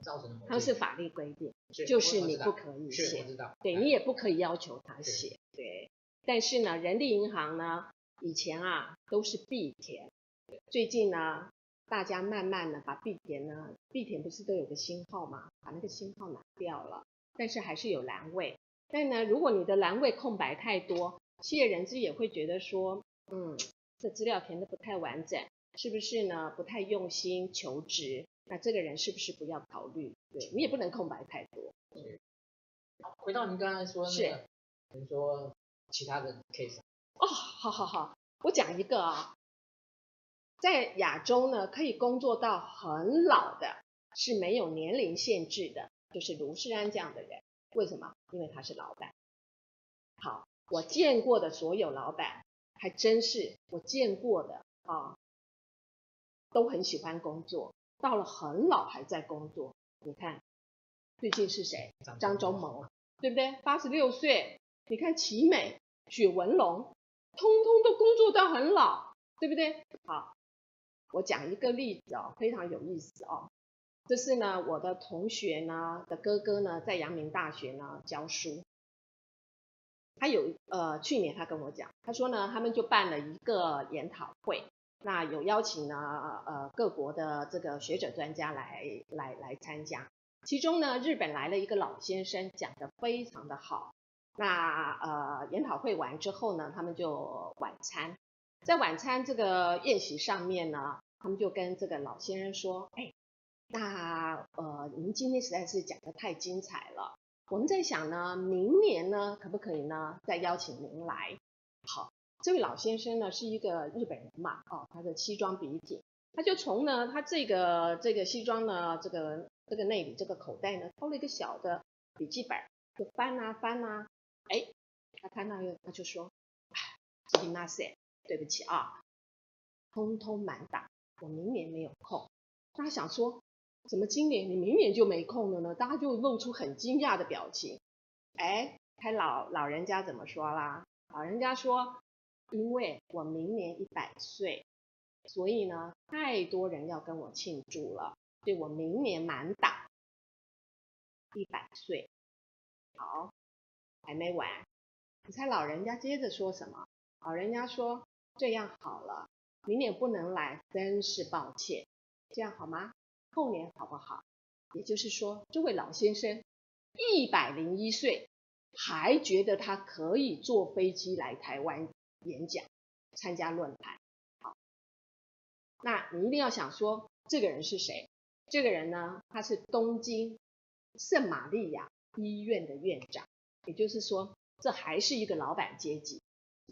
造成的。它是法律规定，就是你不可以写，对你也不可以要求他写，对。但是呢，人力银行呢，以前啊都是必填，最近呢，大家慢慢的把必填呢，必填不是都有个星号嘛？把那个星号拿掉了，但是还是有栏位。但呢，如果你的栏位空白太多，企业人资也会觉得说。嗯，这资料填的不太完整，是不是呢？不太用心求职，那这个人是不是不要考虑？对，你也不能空白太多。嗯，回到您刚才说的那个，比如说其他的 case。哦，好好好，我讲一个啊，在亚洲呢，可以工作到很老的，是没有年龄限制的，就是卢世安这样的人。为什么？因为他是老板。好，我见过的所有老板。还真是我见过的啊，都很喜欢工作，到了很老还在工作。你看，最近是谁？张忠谋，对不对？八十六岁。你看齐美、许文龙，通通都工作到很老，对不对？好，我讲一个例子哦，非常有意思哦。这是呢，我的同学呢的哥哥呢，在阳明大学呢教书。他有呃，去年他跟我讲，他说呢，他们就办了一个研讨会，那有邀请呢呃各国的这个学者专家来来来参加，其中呢日本来了一个老先生，讲得非常的好。那呃研讨会完之后呢，他们就晚餐，在晚餐这个宴席上面呢，他们就跟这个老先生说，哎，那呃您今天实在是讲得太精彩了。我们在想呢，明年呢，可不可以呢，再邀请您来？好，这位老先生呢，是一个日本人嘛，哦，他的西装笔挺，他就从呢，他这个这个西装呢，这个这个内里这个口袋呢，掏了一个小的笔记本，就翻啊翻啊，哎，他看到一个，他就说，哎，すみません，对不起啊，通通满档，我明年没有空。他想说。怎么今年你明年就没空了呢？大家就露出很惊讶的表情。哎，他老老人家怎么说啦？老人家说，因为我明年一百岁，所以呢，太多人要跟我庆祝了，所以我明年满档。一百岁，好， 还没完。你猜老人家接着说什么？老人家说，这样好了，明年不能来，真是抱歉。这样好吗？后年好不好？也就是说，这位老先生一百零一岁，还觉得他可以坐飞机来台湾演讲、参加论坛。好，那你一定要想说，这个人是谁？这个人呢，他是东京圣玛利亚医院的院长。也就是说，这还是一个老板阶级。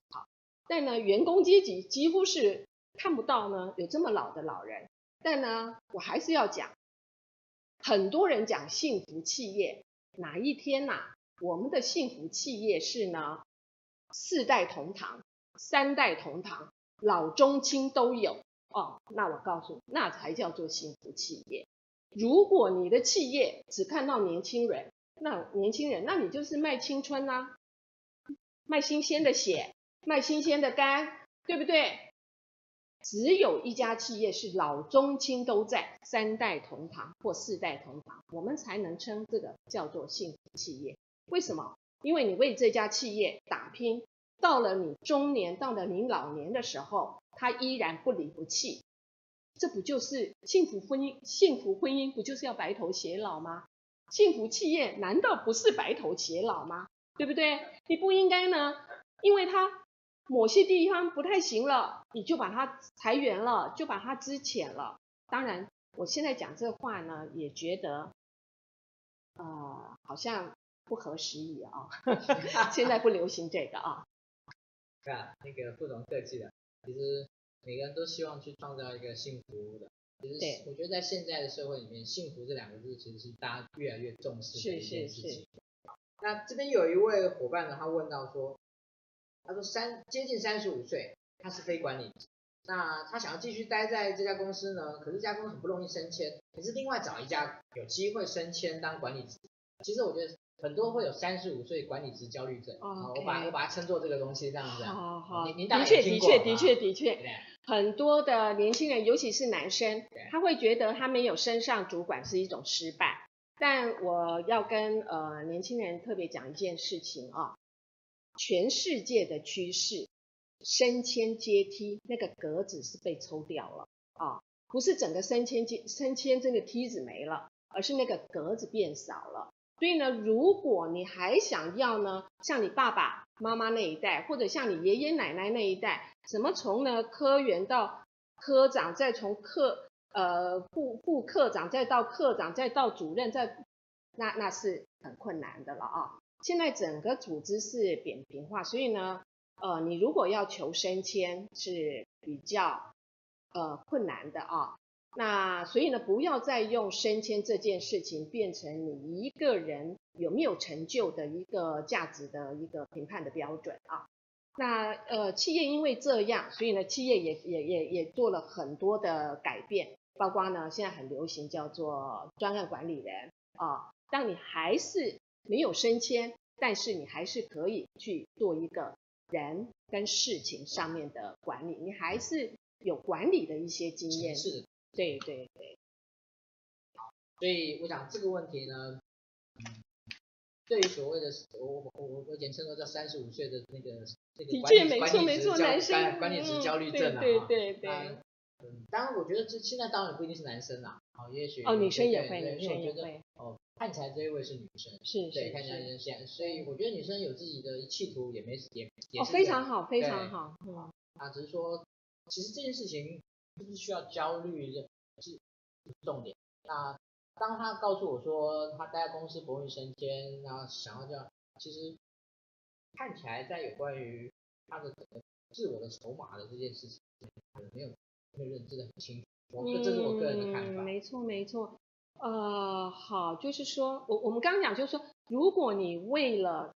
好，但呢，员工阶级几乎是看不到呢，有这么老的老人。但呢，我还是要讲，很多人讲幸福企业，哪一天呐、啊，我们的幸福企业是呢，四代同堂，三代同堂，老中青都有哦，那我告诉你，那才叫做幸福企业。如果你的企业只看到年轻人，那年轻人，那你就是卖青春啊，卖新鲜的血，卖新鲜的肝，对不对？只有一家企业是老中青都在，三代同堂或四代同堂，我们才能称这个叫做幸福企业。为什么？因为你为这家企业打拼，到了你中年，到了你老年的时候，他依然不离不弃。这不就是幸福婚姻？幸福婚姻不就是要白头偕老吗？幸福企业难道不是白头偕老吗？对不对？你不应该呢，因为他某些地方不太行了，你就把他裁员了，就把他资遣了。当然，我现在讲这话呢，也觉得，呃，好像不合时宜啊。现在不流行这个啊。对啊，那个不懂客气的，其实。每个人都希望去创造一个幸福的，其实我觉得在现在的社会里面，幸福这两个字其实是大家越来越重视的一件事情。是是是。那这边有一位伙伴呢，他问到说，他说三接近三十五岁，他是非管理职，那他想要继续待在这家公司呢，可是这家公司很不容易升迁，可是另外找一家有机会升迁当管理职。其实我觉得。很多会有三十五岁管理职焦虑症，okay. 我把我把它称作这个东西这样子。好好，您您的确的确的确的确，很多的年轻人，尤其是男生，他会觉得他没有升上主管是一种失败。但我要跟呃年轻人特别讲一件事情啊，全世界的趋势，升迁阶梯那个格子是被抽掉了啊，不是整个升迁阶升迁这个梯子没了，而是那个格子变少了。所以呢，如果你还想要呢，像你爸爸妈妈那一代，或者像你爷爷奶奶那一代，怎么从呢科员到科长，再从科呃副副科长，再到科长，再到主任，再那那是很困难的了啊。现在整个组织是扁平化，所以呢，呃，你如果要求升迁是比较呃困难的啊。那所以呢，不要再用升迁这件事情变成你一个人有没有成就的一个价值的一个评判的标准啊。那呃，企业因为这样，所以呢，企业也也也也做了很多的改变，包括呢，现在很流行叫做专案管理人啊。当你还是没有升迁，但是你还是可以去做一个人跟事情上面的管理，你还是有管理的一些经验。是。对对对，好，所以我想这个问题呢，嗯，对于所谓的我我我我简称说叫三十五岁的那个这个关键没错男生管理职焦虑症啊，对对对。当然我觉得这现在当然不一定是男生啦，哦，也许哦女生也会，女生也会，哦看起来这一位是女生，是对，看起来是。现，所以我觉得女生有自己的企图也没也也哦非常好非常好，嗯，啊只是说其实这件事情。是不是需要焦虑？是重点。那当他告诉我说他待在公司不会升迁，然后想要这样，其实看起来在有关于他的整个自我的筹码的这件事情，有没有认知的很清楚。我这是我个人的看法。嗯，没错没错。呃，好，就是说我我们刚刚讲，就是说，如果你为了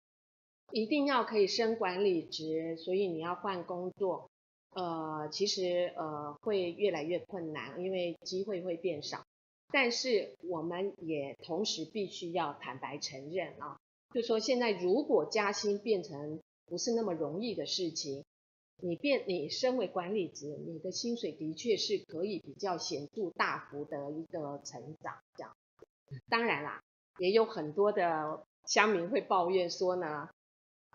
一定要可以升管理职，所以你要换工作。呃，其实呃会越来越困难，因为机会会变少。但是我们也同时必须要坦白承认啊，就说现在如果加薪变成不是那么容易的事情，你变你身为管理职，你的薪水的确是可以比较显著大幅的一个成长这样。当然啦，也有很多的乡民会抱怨说呢，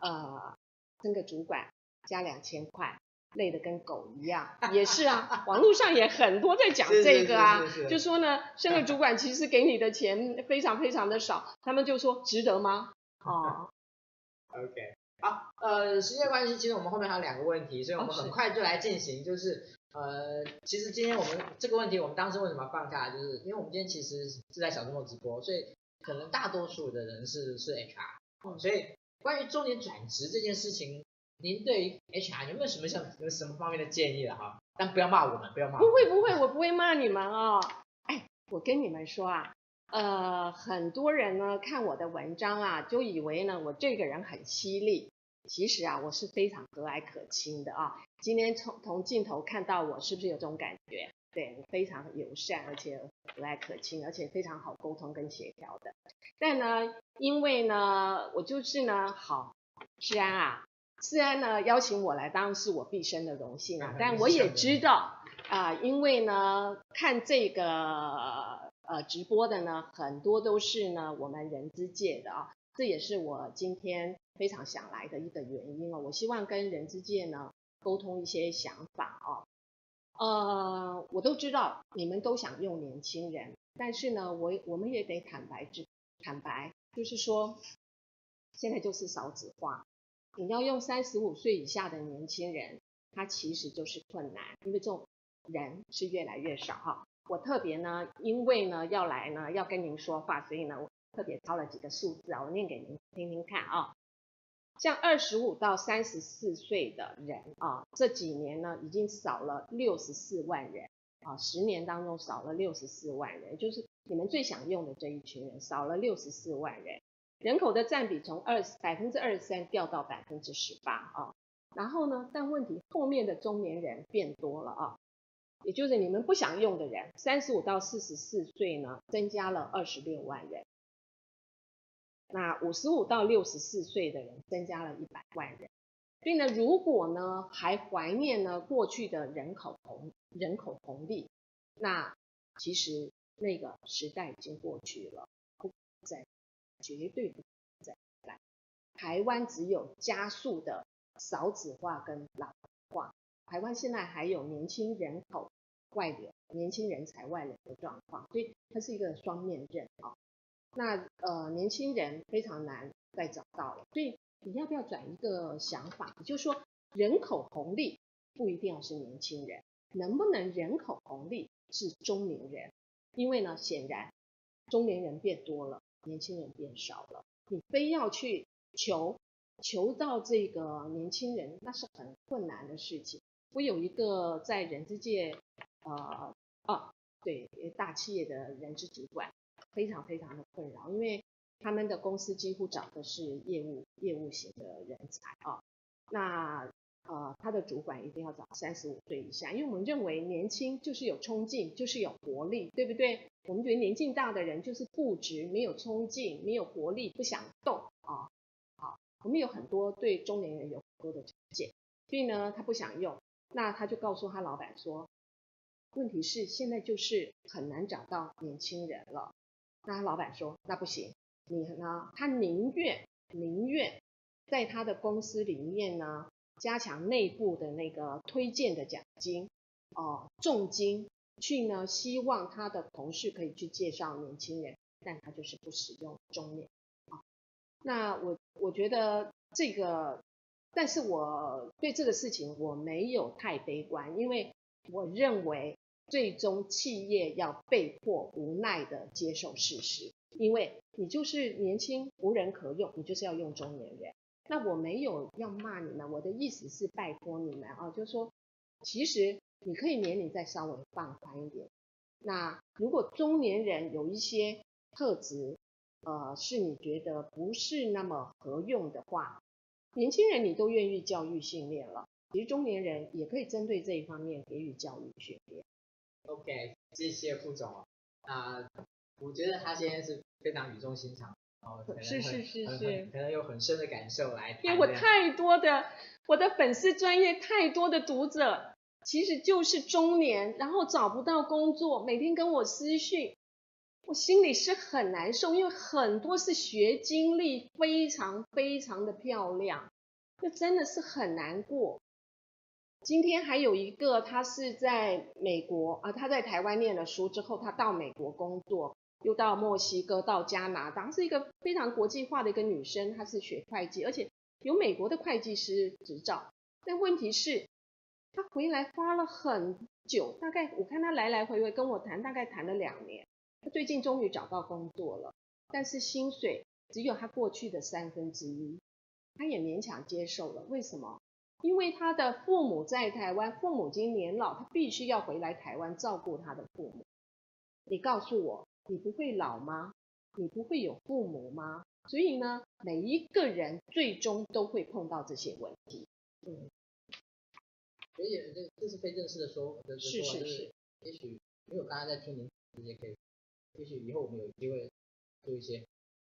呃，升个主管加两千块。累得跟狗一样，也是啊，网络上也很多在讲 这个啊，就说呢，升个主管其实给你的钱非常非常的少，他们就说值得吗？哦，OK，好，呃，时间关系，其实我们后面还有两个问题，所以我们很快就来进行，就是呃，其实今天我们这个问题，我们当时为什么要放下，就是因为我们今天其实是在小周末直播，所以可能大多数的人是是 HR，所以关于中年转职这件事情。您对于 HR 有没有什么像有什么方面的建议了哈？但不要骂我们，不要骂。不会不会，我不会骂你们哦。哎，我跟你们说啊，呃，很多人呢看我的文章啊，就以为呢我这个人很犀利。其实啊，我是非常和蔼可亲的啊。今天从从镜头看到我，是不是有这种感觉？对，非常友善，而且和蔼可亲，而且非常好沟通跟协调的。但呢，因为呢，我就是呢，好，世安啊，世安呢邀请我来，当然是我毕生的荣幸啊。但我也知道啊、呃，因为呢，看这个呃直播的呢，很多都是呢我们人资界的啊，这也是我今天非常想来的一个原因哦。我希望跟人资界呢沟通一些想法哦。呃，我都知道你们都想用年轻人，但是呢，我我们也得坦白之坦白，就是说，现在就是少子化，你要用三十五岁以下的年轻人，他其实就是困难，因为这种人是越来越少哈。我特别呢，因为呢要来呢要跟您说话，所以呢我特别挑了几个数字啊，我念给您听听看啊。像二十五到三十四岁的人啊，这几年呢已经少了六十四万人啊，十年当中少了六十四万人，就是你们最想用的这一群人少了六十四万人，人口的占比从二百分之二十三掉到百分之十八啊，然后呢，但问题后面的中年人变多了啊，也就是你们不想用的人，三十五到四十四岁呢增加了二十六万人。那五十五到六十四岁的人增加了一百万人，所以呢，如果呢还怀念呢过去的人口红人口红利，那其实那个时代已经过去了，不再绝对不再来。台湾只有加速的少子化跟老化，台湾现在还有年轻人口外流、年轻人才外流的状况，所以它是一个双面刃啊。那呃，年轻人非常难再找到了，所以你要不要转一个想法？就是说，人口红利不一定要是年轻人，能不能人口红利是中年人？因为呢，显然中年人变多了，年轻人变少了，你非要去求求到这个年轻人，那是很困难的事情。我有一个在人资界，呃，啊，对，大企业的人资主管。非常非常的困扰，因为他们的公司几乎找的是业务业务型的人才啊。那呃，他的主管一定要找三十五岁以下，因为我们认为年轻就是有冲劲，就是有活力，对不对？我们觉得年纪大的人就是固执，没有冲劲，没有活力，不想动啊。好，我们有很多对中年人有很多的成见，所以呢，他不想用，那他就告诉他老板说，问题是现在就是很难找到年轻人了。那他老板说，那不行，你呢？他宁愿宁愿在他的公司里面呢，加强内部的那个推荐的奖金，哦，重金去呢，希望他的同事可以去介绍年轻人，但他就是不使用中年。啊，那我我觉得这个，但是我对这个事情我没有太悲观，因为我认为。最终企业要被迫无奈的接受事实，因为你就是年轻无人可用，你就是要用中年人。那我没有要骂你们，我的意思是拜托你们啊，就是说，其实你可以年龄再稍微放宽一点。那如果中年人有一些特质，呃，是你觉得不是那么合用的话，年轻人你都愿意教育训练了，其实中年人也可以针对这一方面给予教育训练。OK，谢谢副总啊、呃，我觉得他今天是非常语重心长哦，是是是是，可能有很深的感受来。因为我太多的我的粉丝专业太多的读者，其实就是中年，然后找不到工作，每天跟我私讯，我心里是很难受，因为很多是学经历非常非常的漂亮，那真的是很难过。今天还有一个，他是在美国啊，他在台湾念了书之后，他到美国工作，又到墨西哥、到加拿大，是一个非常国际化的一个女生，她是学会计，而且有美国的会计师执照。但问题是，他回来花了很久，大概我看他来来回回跟我谈，大概谈了两年。他最近终于找到工作了，但是薪水只有他过去的三分之一，他也勉强接受了。为什么？因为他的父母在台湾，父母经年老，他必须要回来台湾照顾他的父母。你告诉我，你不会老吗？你不会有父母吗？所以呢，每一个人最终都会碰到这些问题。嗯，所以这这是非正式的说，的说法，是是是。也许因为我刚才在听您直接可以，也许以后我们有机会做一些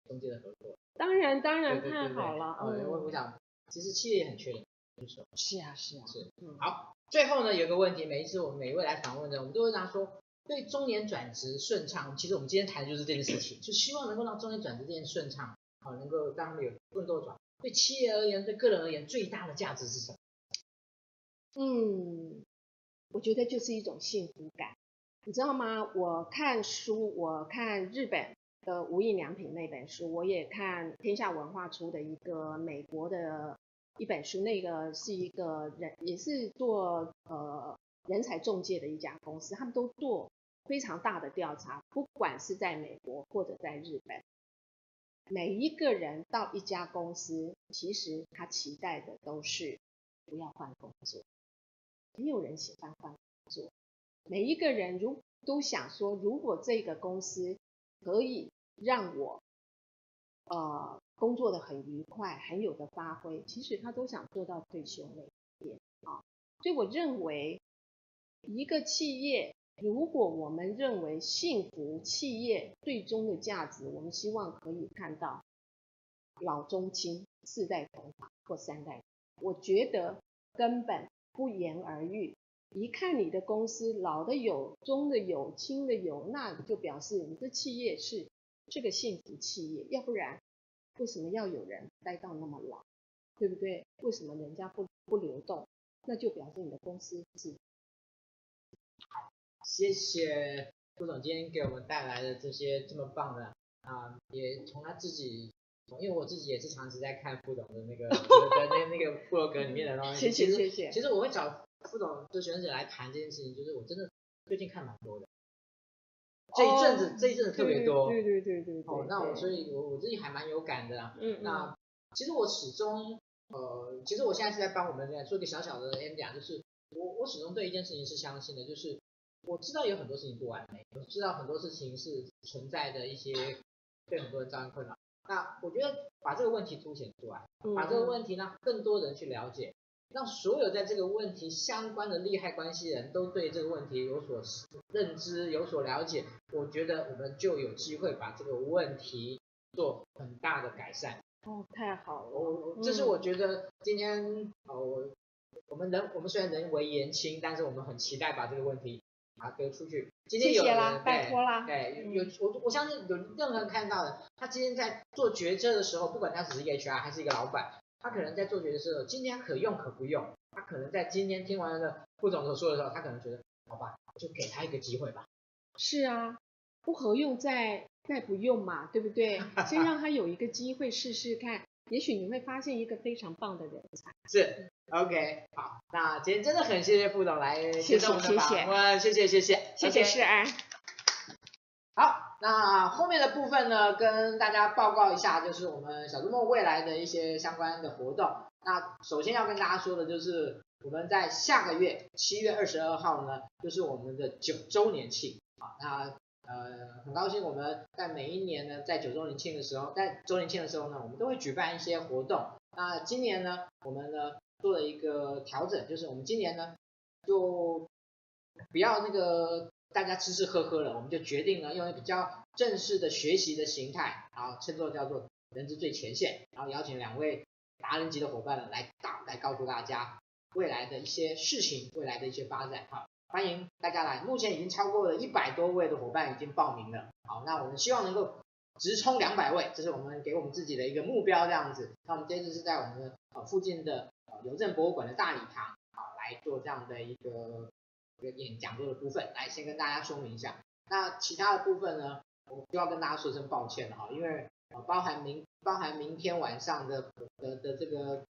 中介的合作。当然当然太好了，嗯，我我想其实企业也很缺人，是啊是啊是，嗯，好，最后呢有个问题，每一次我们每一位来访问的，我们都会这样说，对中年转职顺畅，其实我们今天谈的就是这件事情，就希望能够让中年转职这件顺畅，好，能够让他们有更多转。对企业而言，对个人而言，最大的价值是什么？嗯，我觉得就是一种幸福感，你知道吗？我看书，我看日本的《无印良品》那本书，我也看天下文化出的一个美国的一本书，那个是一个人也是做呃人才中介的一家公司，他们都做非常大的调查，不管是在美国或者在日本。每一个人到一家公司，其实他期待的都是不要换工作。没有人喜欢换工作。每一个人如都想说，如果这个公司可以让我呃工作的很愉快，很有的发挥，其实他都想做到退休那一点啊。所以我认为，一个企业。如果我们认为幸福企业最终的价值，我们希望可以看到老中青四代同堂或三代，我觉得根本不言而喻。一看你的公司老的有，中的有，轻的有，那就表示你的企业是这个幸福企业。要不然，为什么要有人待到那么老？对不对？为什么人家不不流动？那就表示你的公司是。谢谢副总今天给我们带来的这些这么棒的啊，也从他自己，因为我自己也是长期在看副总的那个在 那那个部落格里面的东西。谢谢谢谢。其实我会找副总就学生姐来谈这件事情，就是我真的最近看蛮多的。这一阵子、哦、这一阵子特别多。对对对对对。哦，那我所以我我自己还蛮有感的。嗯。那其实我始终呃，其实我现在是在帮我们在做一个小小的 ending，就是我我始终对一件事情是相信的，就是。我知道有很多事情不完美，我知道很多事情是存在的一些对很多人造成困扰。那我觉得把这个问题凸显出来，把这个问题让更多人去了解，让所有在这个问题相关的利害关系人都对这个问题有所认知、有所了解，我觉得我们就有机会把这个问题做很大的改善。哦，太好了！我这是我觉得今天哦，我我们人我们虽然人微言轻，但是我们很期待把这个问题。啊，丢出去！今天有拜托啦。对，有我我相信有任何人看到的，他今天在做决策的时候，不管他只是一个 HR 还是一个老板，他可能在做决策的时候，今天可用可不用。他可能在今天听完了副总所说的时候，他可能觉得，好吧，就给他一个机会吧。是啊，不合用再再不用嘛，对不对？先让他有一个机会试试看。也许你会发现一个非常棒的人才。是，OK，好，那今天真的很谢谢副总来接受我们的访问，谢谢谢谢谢谢世安。好，那后面的部分呢，跟大家报告一下，就是我们小周末未来的一些相关的活动。那首先要跟大家说的就是，我们在下个月七月二十二号呢，就是我们的九周年庆。啊，那。呃，很高兴我们在每一年呢，在九周年庆的时候，在周年庆的时候呢，我们都会举办一些活动。那今年呢，我们呢做了一个调整，就是我们今年呢就不要那个大家吃吃喝喝了，我们就决定呢用一个比较正式的学习的形态，然后称作叫做人之最前线，然后邀请两位达人级的伙伴呢来导来告诉大家未来的一些事情，未来的一些发展哈。欢迎大家来，目前已经超过了一百多位的伙伴已经报名了。好，那我们希望能够直冲两百位，这是我们给我们自己的一个目标，这样子。那我们这次是在我们的呃附近的呃邮政博物馆的大礼堂，好来做这样的一个一个演讲座的部分，来先跟大家说明一下。那其他的部分呢，我就要跟大家说声抱歉了哈，因为包含明包含明天晚上的的的这个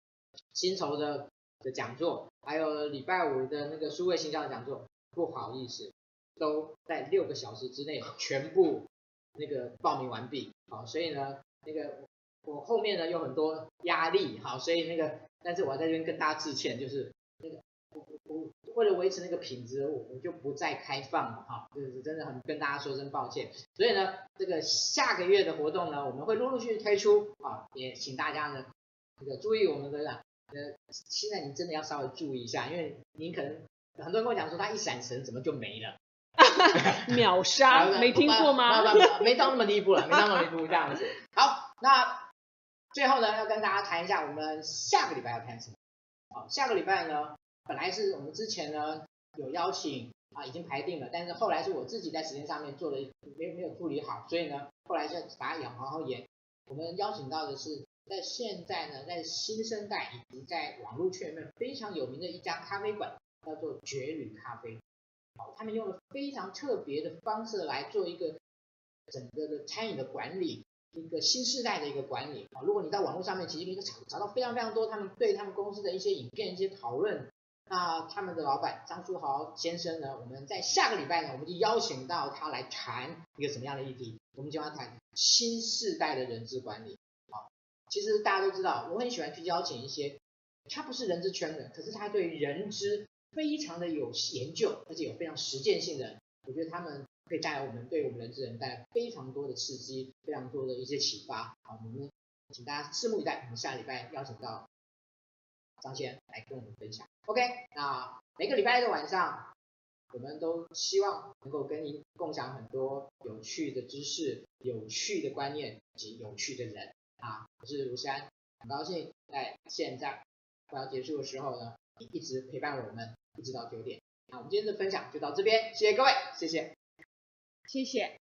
薪酬的的讲座，还有礼拜五的那个数位形象的讲座。不好意思，都在六个小时之内全部那个报名完毕，好，所以呢，那个我后面呢有很多压力，好，所以那个，但是我在这边跟大家致歉，就是那个我我为了维持那个品质，我我就不再开放了，哈，就是真的很跟大家说声抱歉，所以呢，这个下个月的活动呢，我们会陆陆续续推出，啊，也请大家呢这个注意我们的，呃，现在你真的要稍微注意一下，因为你可能。很多人跟我讲说他一闪神怎么就没了，秒杀，没听过吗？没到那么地步了，没到那么地步这样子。好，那最后呢，要跟大家谈一下我们下个礼拜要谈什么。好，下个礼拜呢，本来是我们之前呢有邀请啊，已经排定了，但是后来是我自己在时间上面做了没没有处理好，所以呢，后来就把它往后延。我们邀请到的是在现在呢，在新生代以及在网络圈里面非常有名的一家咖啡馆，叫做绝旅咖啡。好，他们用了非常特别的方式来做一个整个的餐饮的管理，一个新时代的一个管理。啊，如果你在网络上面，其实可以找找到非常非常多他们对他们公司的一些影片、一些讨论。那他们的老板张书豪先生呢，我们在下个礼拜呢，我们就邀请到他来谈一个什么样的议题？我们就要谈新世代的人资管理。其实大家都知道，我很喜欢去邀请一些他不是人资圈的，可是他对人资非常的有研究，而且有非常实践性的。我觉得他们可以带来我们对我们人资人带来非常多的刺激，非常多的一些启发。好，我们请大家拭目以待，我们下礼拜邀请到。张先来跟我们分享，OK？那每个礼拜的晚上，我们都希望能够跟您共享很多有趣的知识、有趣的观念及有趣的人啊！我是卢山，很高兴在现在快要结束的时候呢，你一直陪伴我们，一直到九点。那我们今天的分享就到这边，谢谢各位，谢谢，谢谢。